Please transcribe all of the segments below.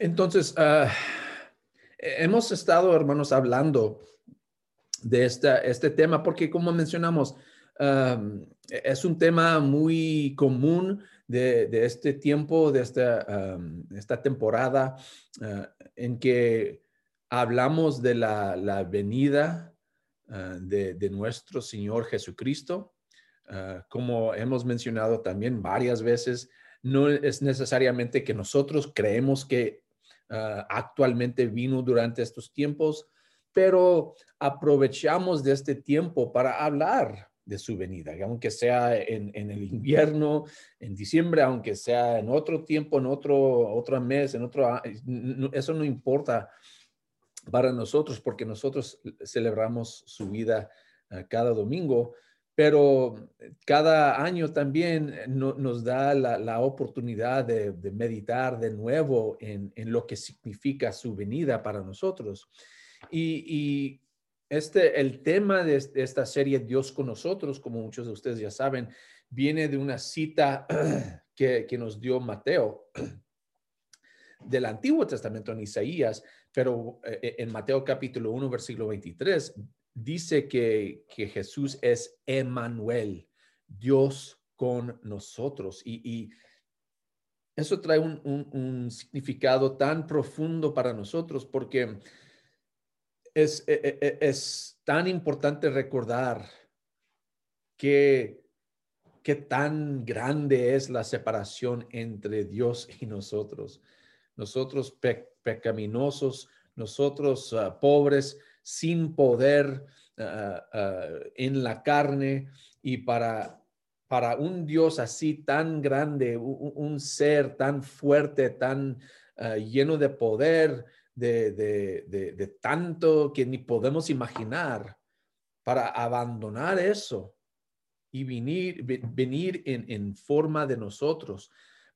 Entonces, ah, hemos estado, hermanos, hablando de este tema porque, como mencionamos, es un tema muy común de, este tiempo, de esta, esta temporada ah, en que hablamos de la, venida ah, de, nuestro Señor Jesucristo. como hemos mencionado también varias veces, no es necesariamente que nosotros creemos que ah, actualmente vino durante estos tiempos, pero aprovechamos de este tiempo para hablar de su venida, aunque sea en, el invierno, en diciembre, aunque sea en otro tiempo, en otro, otro mes, en otro, eso no importa para nosotros porque nosotros celebramos su vida ah, cada domingo, pero cada año también nos da la, oportunidad de, meditar de nuevo en, lo que significa su venida para nosotros. Y, este, el tema de, esta serie Dios con nosotros, como muchos de ustedes ya saben, viene de una cita que, que nos dio Mateo del Antiguo Testamento en Isaías, pero eh, en Mateo capítulo 1, versículo 23, dice que, Jesús es Emmanuel, Dios con nosotros. Y, eso trae un, significado tan profundo para nosotros porque es, e, e, e, es, tan importante recordar que, qué tan grande es la separación entre Dios y nosotros. Nosotros pecaminosos, nosotros ah, pobres, sin poder ah, ah, en la carne y para, para un Dios así tan grande, un, ser tan fuerte, tan ah, lleno de poder, de, de, tanto que ni podemos imaginar, para abandonar eso y venir, venir en, en forma de nosotros,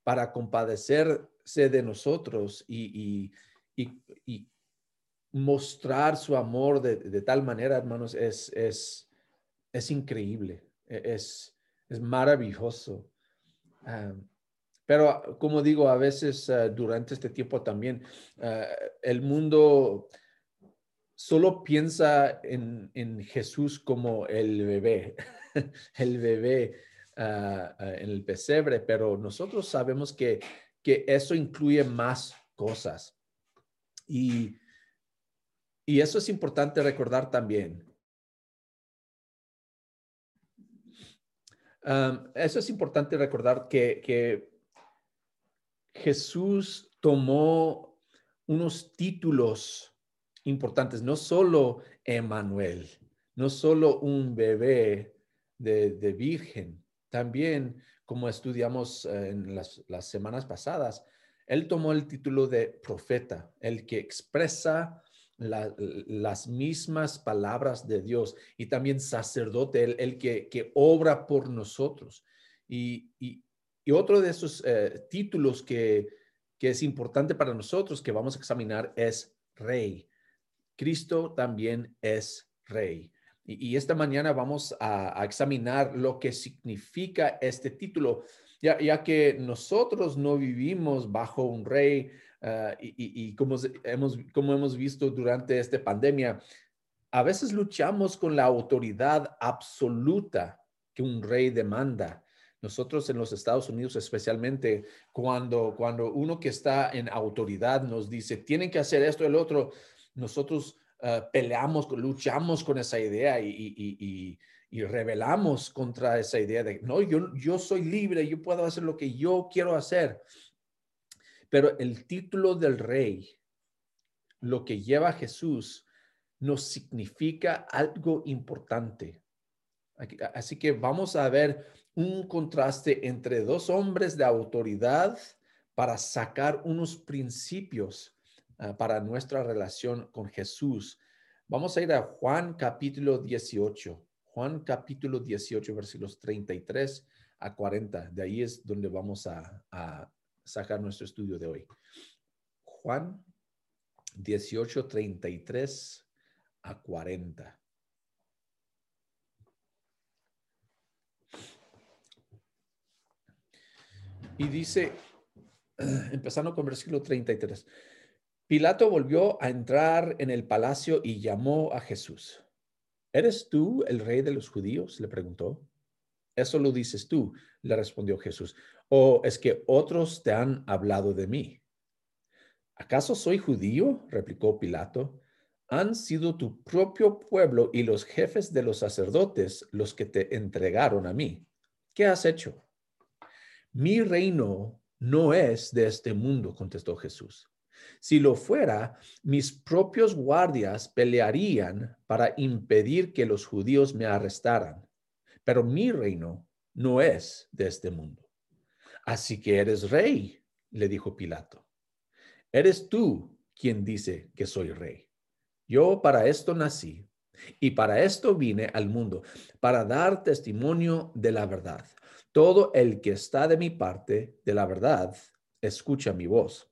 para compadecerse de nosotros y, y, y, mostrar su amor de, tal manera, hermanos, es, es, es increíble, e, es, es maravilloso. Ah, pero como digo, a veces ah, durante este tiempo también ah, el mundo solo piensa en, en, Jesús como el bebé, el bebé en el pesebre, pero nosotros sabemos que, que eso incluye más cosas. Y y eso es importante recordar también. eso es importante recordar que, Jesús tomó unos títulos importantes, no solo Emanuel, no solo un bebé de, virgen, también como estudiamos en las, las, semanas pasadas, él tomó el título de profeta, el que expresa las mismas palabras de Dios y también sacerdote, el, que, que, obra por nosotros. Y, y, otro de esos eh, títulos que, que es importante para nosotros que vamos a examinar es rey. Cristo también es rey. Y, esta mañana vamos a, examinar lo que significa este título, ya, ya que nosotros no vivimos bajo un rey, Ah, y, como, hemos, como hemos visto durante esta pandemia, a veces luchamos con la autoridad absoluta que un rey demanda. Nosotros en los Estados Unidos, especialmente cuando, cuando uno que está en autoridad nos dice, tienen que hacer esto, el otro, nosotros ah, peleamos, luchamos con esa idea y, y, rebelamos contra esa idea de, no, yo, yo soy libre, yo puedo hacer lo que yo quiero hacer. Pero el título del rey, lo que lleva Jesús, nos significa algo importante. Así que vamos a ver un contraste entre dos hombres de autoridad para sacar unos principios ah, para nuestra relación con Jesús. Vamos a ir a Juan capítulo 18. Juan capítulo 18, versículos 33 a 40. De ahí es donde vamos a sacar nuestro estudio de hoy. Juan 18, 33 a 40. Y dice, empezando con versículo 33. Pilato volvió a entrar en el palacio y llamó a Jesús. ¿Eres tú el rey de los judíos? le preguntó. Eso lo dices tú, le respondió Jesús. ¿O es que otros te han hablado de mí? ¿Acaso soy judío? replicó Pilato. Han sido tu propio pueblo y los jefes de los sacerdotes los que te entregaron a mí. ¿Qué has hecho? Mi reino no es de este mundo, contestó Jesús. Si lo fuera, mis propios guardias pelearían para impedir que los judíos me arrestaran. Pero mi reino no es de este mundo. Así que eres rey, le dijo Pilato. Eres tú quien dice que soy rey. Yo para esto nací y para esto vine al mundo, para dar testimonio de la verdad. Todo el que está de mi parte, de la verdad, escucha mi voz.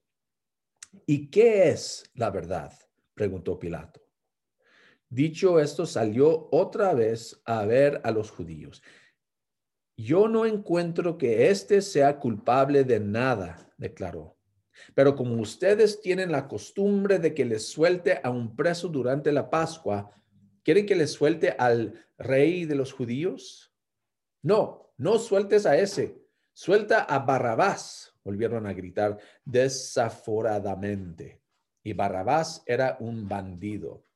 ¿Y qué es la verdad? preguntó Pilato. Dicho esto, salió otra vez a ver a los judíos. Yo no encuentro que éste sea culpable de nada, declaró. Pero como ustedes tienen la costumbre de que les suelte a un preso durante la Pascua, ¿quieren que les suelte al rey de los judíos? No, no sueltes a ese, suelta a Barrabás volvieron a gritar desaforadamente. Y Barrabás era un bandido.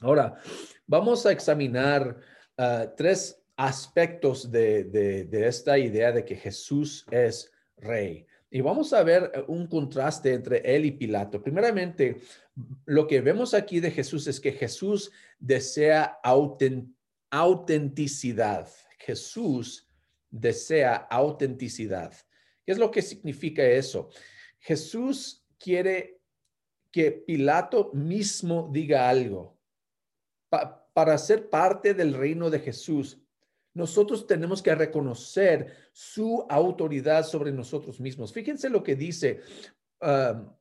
Ahora, vamos a examinar ah, tres aspectos de, de, esta idea de que Jesús es rey. Y vamos a ver un contraste entre él y Pilato. Primeramente, lo que vemos aquí de Jesús es que Jesús desea autenticidad. Jesús desea autenticidad. ¿Qué es lo que significa eso? Jesús quiere que Pilato mismo diga algo. para ser parte del reino de Jesús, nosotros tenemos que reconocer su autoridad sobre nosotros mismos. Fíjense lo que dice. Um,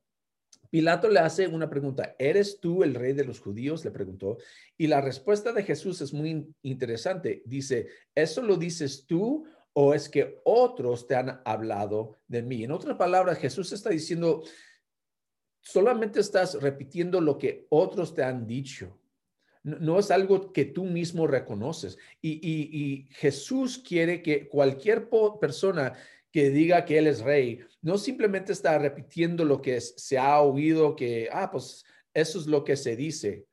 Pilato le hace una pregunta, ¿eres tú el rey de los judíos? Le preguntó. Y la respuesta de Jesús es muy interesante. Dice, ¿eso lo dices tú o es que otros te han hablado de mí. En otras palabras, Jesús está diciendo, solamente estás repitiendo lo que otros te han dicho. No, es algo que tú mismo reconoces. Y, Jesús quiere que cualquier persona que diga que Él es rey, no simplemente está repitiendo lo que se ha oído, que, ah, pues eso es lo que se dice.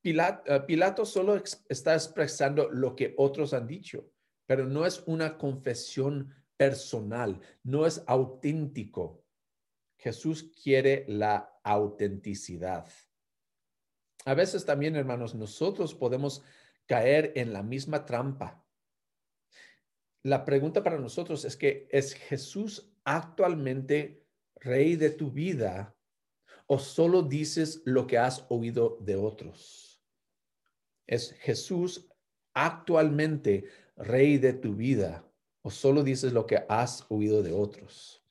Pilato, Pilato solo está expresando lo que otros han dicho pero no es una confesión personal, no es auténtico. Jesús quiere la autenticidad. A veces también, hermanos, nosotros podemos caer en la misma trampa. La pregunta para nosotros es que, ¿es Jesús actualmente rey de tu vida o solo dices lo que has oído de otros? ¿Es Jesús actualmente rey de tu vida o solo dices lo que has oído de otros.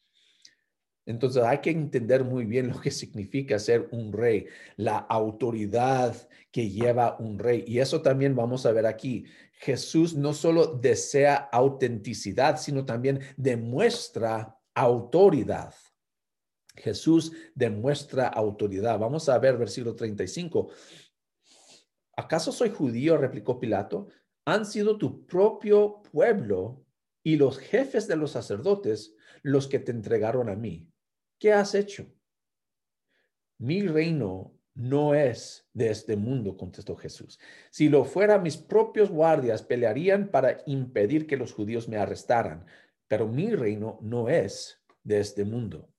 Entonces hay que entender muy bien lo que significa ser un rey, la autoridad que lleva un rey. Y eso también vamos a ver aquí. Jesús no solo desea autenticidad, sino también demuestra autoridad. Jesús demuestra autoridad. Vamos a ver versículo 35. ¿Acaso soy judío? replicó Pilato han sido tu propio pueblo y los jefes de los sacerdotes los que te entregaron a mí. ¿Qué has hecho? Mi reino no es de este mundo, contestó Jesús. Si lo fuera, mis propios guardias pelearían para impedir que los judíos me arrestaran, pero mi reino no es de este mundo.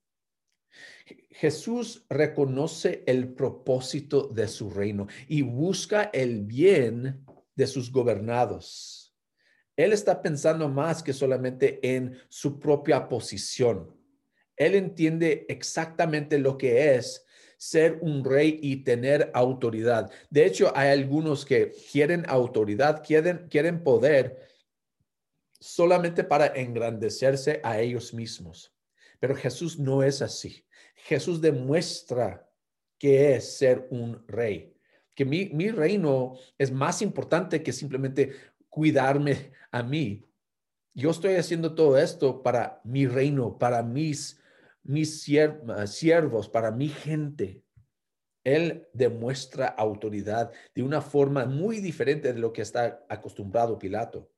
Jesús reconoce el propósito de su reino y busca el bien de sus gobernados. Él está pensando más que solamente en su propia posición. Él entiende exactamente lo que es ser un rey y tener autoridad. De hecho, hay algunos que quieren autoridad, quieren, quieren poder solamente para engrandecerse a ellos mismos. Pero Jesús no es así. Jesús demuestra que es ser un rey que mi, mi reino es más importante que simplemente cuidarme a mí. yo estoy haciendo todo esto para mi reino, para mis, mis siervos, para mi gente. Él demuestra autoridad de una forma muy diferente de lo que está acostumbrado Pilato.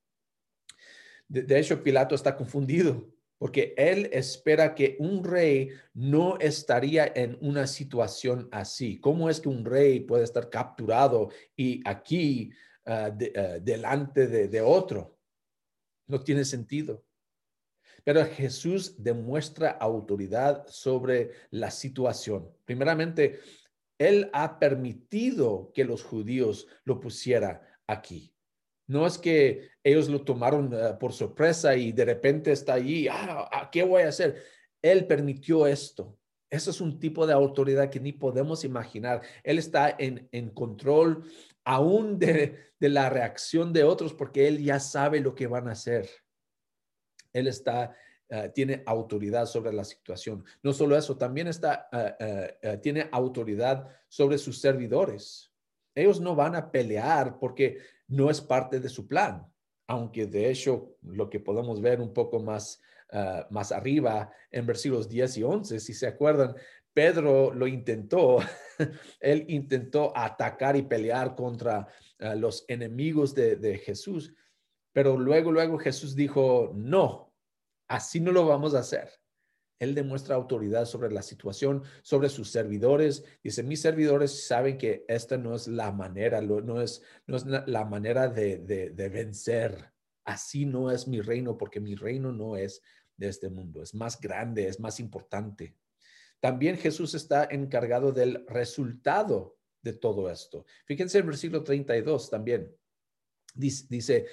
De, hecho, Pilato está confundido porque él espera que un rey no estaría en una situación así. ¿Cómo es que un rey puede estar capturado y aquí ah, ah, delante de otro? No tiene sentido. Pero Jesús demuestra autoridad sobre la situación. Primeramente, él ha permitido que los judíos lo pusiera aquí. No es que ellos lo tomaron eh, por sorpresa y de repente está allí, ah, ah, ¿qué voy a hacer? Él permitió esto. Eso es un tipo de autoridad que ni podemos imaginar. Él está en, control aún de, la reacción de otros porque él ya sabe lo que van a hacer. Él está eh, tiene autoridad sobre la situación. No solo eso, también está, eh, eh, tiene autoridad sobre sus servidores. Ellos no van a pelear porque no es parte de su plan, aunque de hecho lo que podemos ver un poco más, más arriba en versículos 10 y 11, si se acuerdan, Pedro lo intentó, él intentó atacar y pelear contra los enemigos de, de Jesús, pero luego, luego Jesús dijo, no, Así no lo vamos a hacer. Él demuestra autoridad sobre la situación, sobre sus servidores. Dice, mis servidores saben que esta no es la manera, no es, no es la manera de, de, vencer. Así no es mi reino, porque mi reino no es de este mundo, es más grande, es más importante. También Jesús está encargado del resultado de todo esto. Fíjense el versículo 32 también. Dice, dice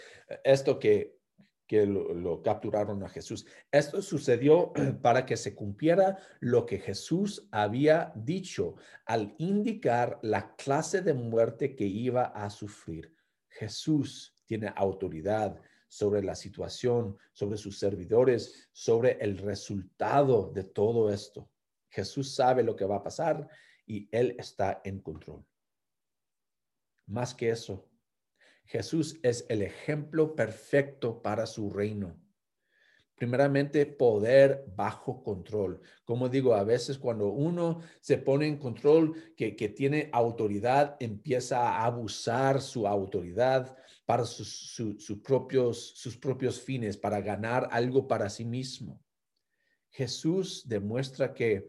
esto que que lo, capturaron a Jesús. Esto sucedió para que se cumpliera lo que Jesús había dicho al indicar la clase de muerte que iba a sufrir. Jesús tiene autoridad sobre la situación, sobre sus servidores, sobre el resultado de todo esto. Jesús sabe lo que va a pasar y Él está en control. Más que eso, Jesús es el ejemplo perfecto para su reino. Primeramente, poder bajo control. Como digo, a veces cuando uno se pone en control, que, tiene autoridad, empieza a abusar su autoridad para sus, propios, sus propios fines, para ganar algo para sí mismo. Jesús demuestra que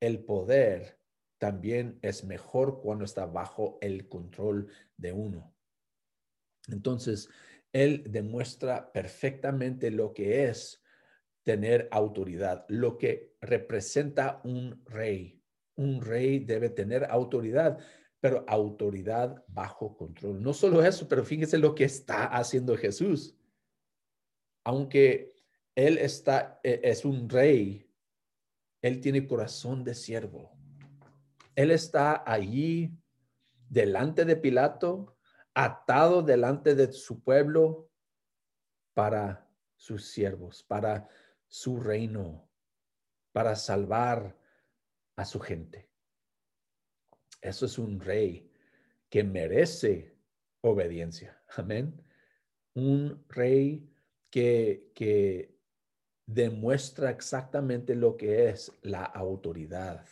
el poder también es mejor cuando está bajo el control de uno. Entonces, él demuestra perfectamente lo que es tener autoridad, lo que representa un rey. Un rey debe tener autoridad, pero autoridad bajo control. No solo eso, pero fíjense lo que está haciendo Jesús. Aunque él está, e, es un rey, él tiene corazón de siervo. Él está allí delante de Pilato atado delante de su pueblo para sus siervos, para su reino, para salvar a su gente. Eso es un rey que merece obediencia. Amén. Un rey que, que demuestra exactamente lo que es la autoridad.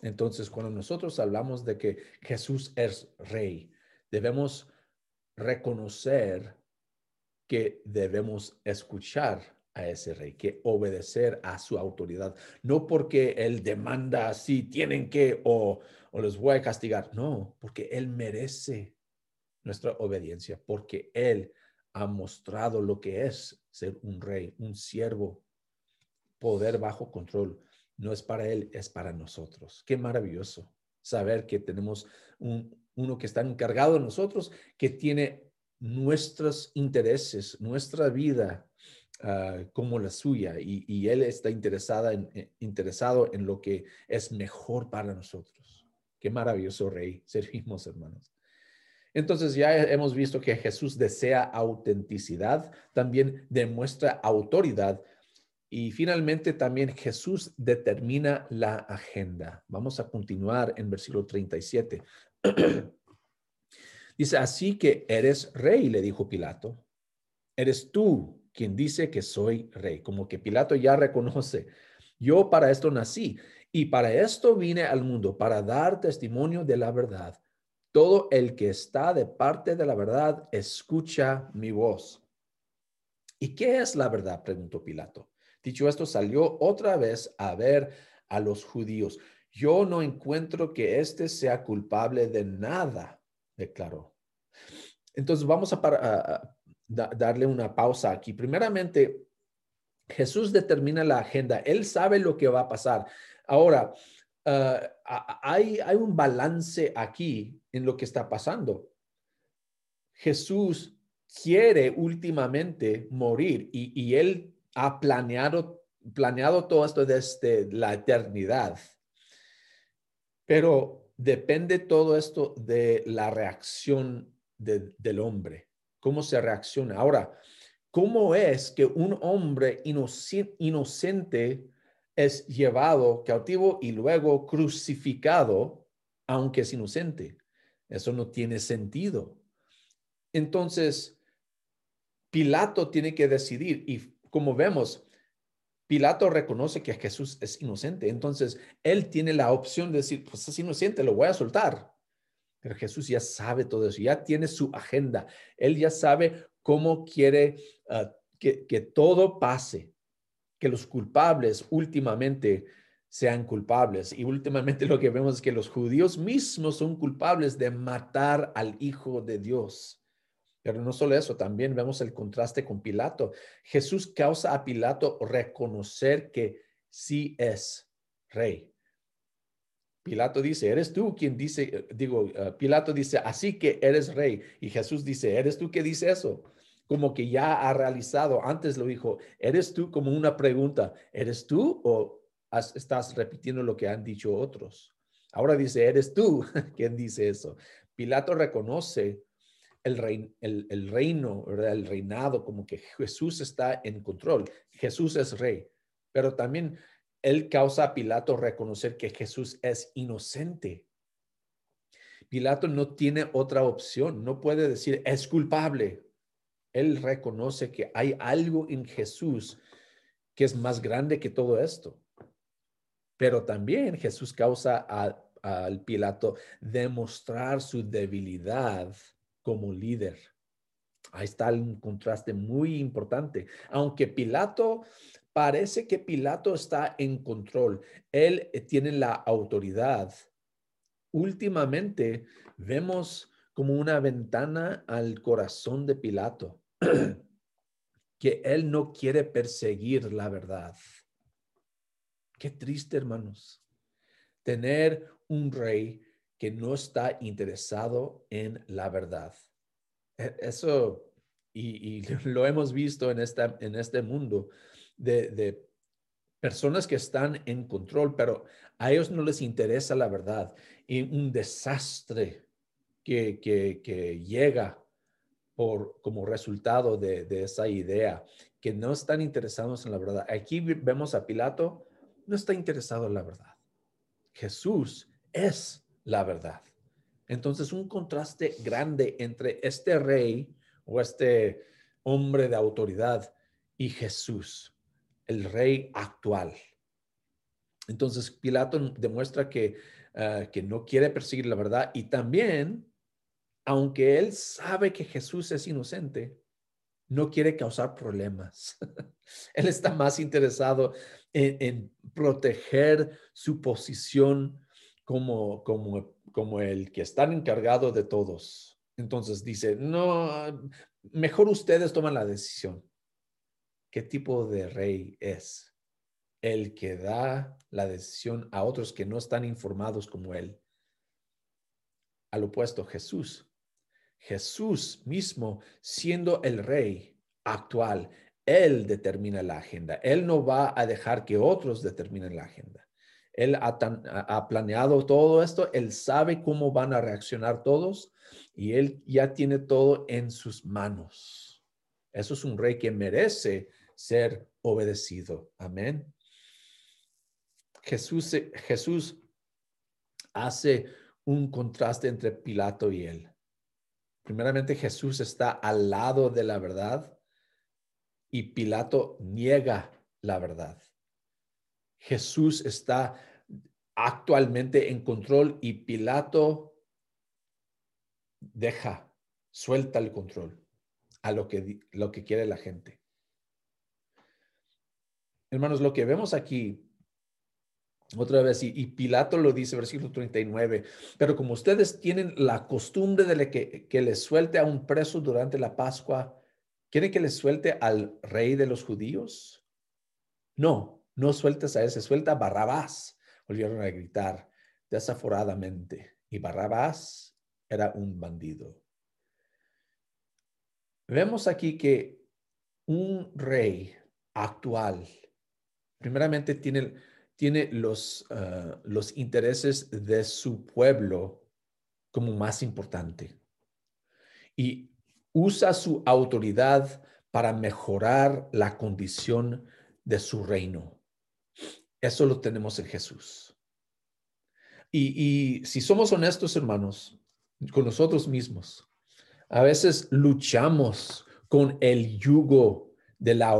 Entonces, cuando nosotros hablamos de que Jesús es rey, debemos reconocer que debemos escuchar a ese rey, que obedecer a su autoridad, no porque él demanda así, tienen que o, o los voy a castigar, no, porque él merece nuestra obediencia, porque él ha mostrado lo que es ser un rey, un siervo, poder bajo control. No es para él, es para nosotros. Qué maravilloso saber que tenemos un, uno que está encargado de nosotros, que tiene nuestros intereses, nuestra vida ah, como la suya, y, Él está interesada eh, interesado en lo que es mejor para nosotros. Qué maravilloso Rey servimos, hermanos. Entonces ya hemos visto que Jesús desea autenticidad, también demuestra autoridad y finalmente también Jesús determina la agenda. Vamos a continuar en versículo 37. Dice, así que eres rey, le dijo Pilato. eres tú quien dice que soy rey, como que Pilato ya reconoce, yo para esto nací y para esto vine al mundo, para dar testimonio de la verdad. Todo el que está de parte de la verdad, escucha mi voz. ¿Y qué es la verdad? preguntó Pilato. Dicho esto, salió otra vez a ver a los judíos. Yo no encuentro que éste sea culpable de nada, declaró. Entonces vamos a, darle una pausa aquí. Primeramente, Jesús determina la agenda. Él sabe lo que va a pasar. Ahora, ah, hay, hay un balance aquí en lo que está pasando. Jesús quiere últimamente morir y, y él ha planeado, planeado todo esto desde la eternidad. Pero depende todo esto de la reacción del hombre, cómo se reacciona. Ahora, ¿cómo es que un hombre inocente es llevado cautivo y luego crucificado, aunque es inocente? Eso no tiene sentido. Entonces, Pilato tiene que decidir y como vemos, Pilato reconoce que Jesús es inocente. Entonces, él tiene la opción de decir, pues es inocente, lo voy a soltar. Pero Jesús ya sabe todo eso, ya tiene su agenda. Él ya sabe cómo quiere ah, que, que todo pase, que los culpables últimamente sean culpables. Y últimamente lo que vemos es que los judíos mismos son culpables de matar al Hijo de Dios. Pero no solo eso, también vemos el contraste con Pilato. Jesús causa a Pilato reconocer que sí es rey. Pilato dice, eres tú quien dice, eh, digo, eh, Pilato dice, así que eres rey. Y Jesús dice, eres tú que dice eso. Como que ya ha realizado, antes lo dijo, eres tú como una pregunta, ¿eres tú o estás repitiendo lo que han dicho otros? Ahora dice, eres tú quien dice eso. Pilato reconoce el, el, reino, el reinado, como que Jesús está en control. Jesús es rey, pero también él causa a Pilato reconocer que Jesús es inocente. Pilato no tiene otra opción, no puede decir es culpable. Él reconoce que hay algo en Jesús que es más grande que todo esto. Pero también Jesús causa al Pilato demostrar su debilidad como líder. Ahí está un contraste muy importante. Aunque Pilato, parece que Pilato está en control, él eh, tiene la autoridad. Últimamente vemos como una ventana al corazón de Pilato, que él no quiere perseguir la verdad. Qué triste, hermanos, tener un rey que no está interesado en la verdad. E, eso, y, lo hemos visto en, esta, en este mundo de, personas que están en control, pero a ellos no les interesa la verdad. Y un desastre que, que, llega por, como resultado de, de, esa idea, que no están interesados en la verdad. Aquí vemos a Pilato, no está interesado en la verdad. Jesús es la verdad. Entonces, un contraste grande entre este rey o este hombre de autoridad y Jesús, el rey actual. Entonces, Pilato demuestra que, ah, que no quiere perseguir la verdad y también, aunque él sabe que Jesús es inocente, no quiere causar problemas. él está más interesado en, en proteger su posición como, como, como el que está encargado de todos. Entonces dice, no, mejor ustedes toman la decisión. ¿Qué tipo de rey es? El que da la decisión a otros que no están informados como él. Al opuesto, Jesús. Jesús mismo siendo el rey actual, él determina la agenda. Él no va a dejar que otros determinen la agenda. Él ha, planeado todo esto, él sabe cómo van a reaccionar todos y él ya tiene todo en sus manos. Eso es un rey que merece ser obedecido. Amén. Jesús, Jesús hace un contraste entre Pilato y él. Primeramente, Jesús está al lado de la verdad, y Pilato niega la verdad. Jesús está actualmente en control y Pilato deja, suelta el control a lo que, lo que quiere la gente. Hermanos, lo que vemos aquí, otra vez, y, Pilato lo dice, versículo 39, pero como ustedes tienen la costumbre de que, que les suelte a un preso durante la Pascua, ¿quieren que les suelte al rey de los judíos? No, no sueltes a ese, suelta a Barrabás volvieron a gritar desaforadamente y Barrabás era un bandido. Vemos aquí que un rey actual, primeramente tiene, tiene los, ah, los intereses de su pueblo como más importante y usa su autoridad para mejorar la condición de su reino. Eso lo tenemos en Jesús. Y, si somos honestos, hermanos, con nosotros mismos, a veces luchamos con el yugo de la,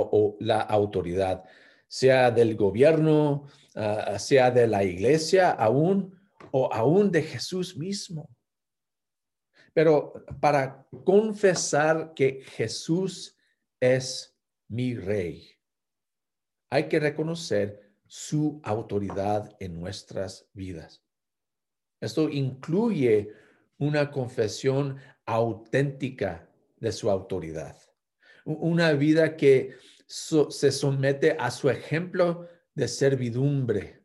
autoridad, sea del gobierno, ah, sea de la iglesia, aún o aún de Jesús mismo. Pero para confesar que Jesús es mi rey, hay que reconocer su autoridad en nuestras vidas. Esto incluye una confesión auténtica de su autoridad, una vida que se somete a su ejemplo de servidumbre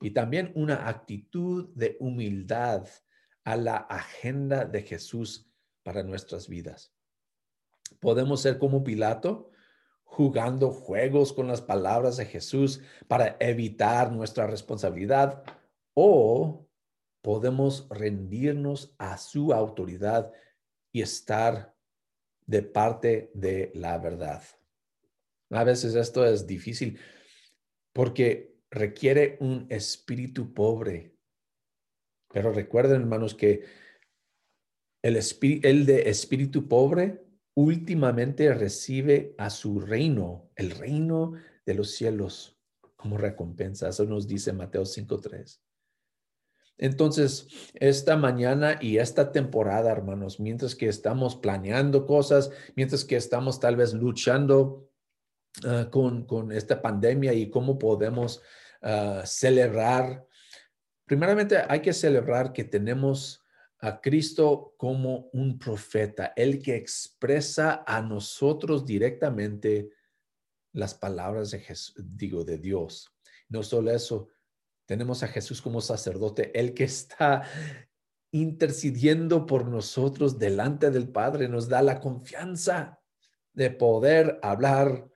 y también una actitud de humildad a la agenda de Jesús para nuestras vidas. Podemos ser como Pilato, jugando juegos con las palabras de Jesús para evitar nuestra responsabilidad o podemos rendirnos a su autoridad y estar de parte de la verdad. A veces esto es difícil porque requiere un espíritu pobre. Pero recuerden, hermanos, que el, el de espíritu pobre últimamente recibe a su reino, el reino de los cielos, como recompensa. Eso nos dice Mateo 5.3. Entonces, esta mañana y esta temporada, hermanos, mientras que estamos planeando cosas, mientras que estamos tal vez luchando ah, con, esta pandemia y cómo podemos ah, celebrar, primeramente hay que celebrar que tenemos a Cristo como un profeta, el que expresa a nosotros directamente las palabras de Jesús, digo, de Dios. No solo eso, tenemos a Jesús como sacerdote, el que está intercediendo por nosotros delante del Padre, nos da la confianza de poder hablar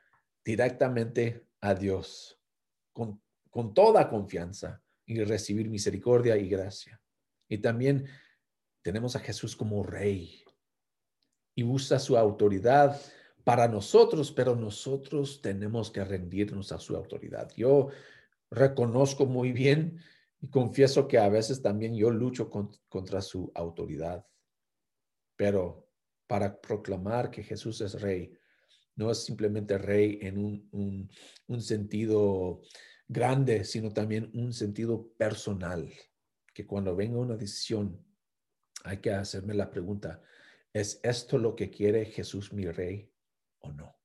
directamente a Dios con, con toda confianza y recibir misericordia y gracia. Y también tenemos a Jesús como rey y usa su autoridad para nosotros, pero nosotros tenemos que rendirnos a su autoridad. Yo reconozco muy bien y confieso que a veces también yo lucho contra su autoridad, pero para proclamar que Jesús es rey, no es simplemente rey en un, un sentido grande, sino también un sentido personal, que cuando venga una decisión hay que hacerme la pregunta, ¿es esto lo que quiere Jesús mi rey o no?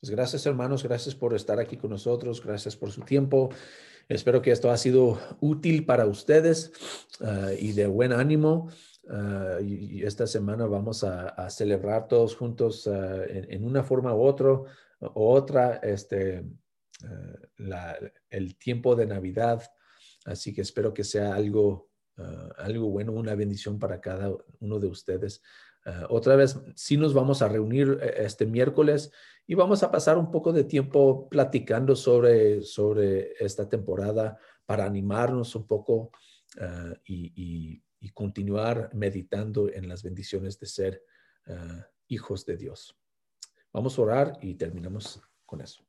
Pues gracias hermanos, gracias por estar aquí con nosotros, gracias por su tiempo. Espero que esto ha sido útil para ustedes ah, y de buen ánimo. Ah, y, esta semana vamos a, celebrar todos juntos ah, en, una forma u otra, u otra este, el tiempo de Navidad. Así que espero que sea algo Ah, algo bueno, una bendición para cada uno de ustedes. Ah, otra vez, sí nos vamos a reunir eh, este miércoles y vamos a pasar un poco de tiempo platicando sobre, sobre esta temporada para animarnos un poco ah, y, y, continuar meditando en las bendiciones de ser hijos de Dios. Vamos a orar y terminamos con eso.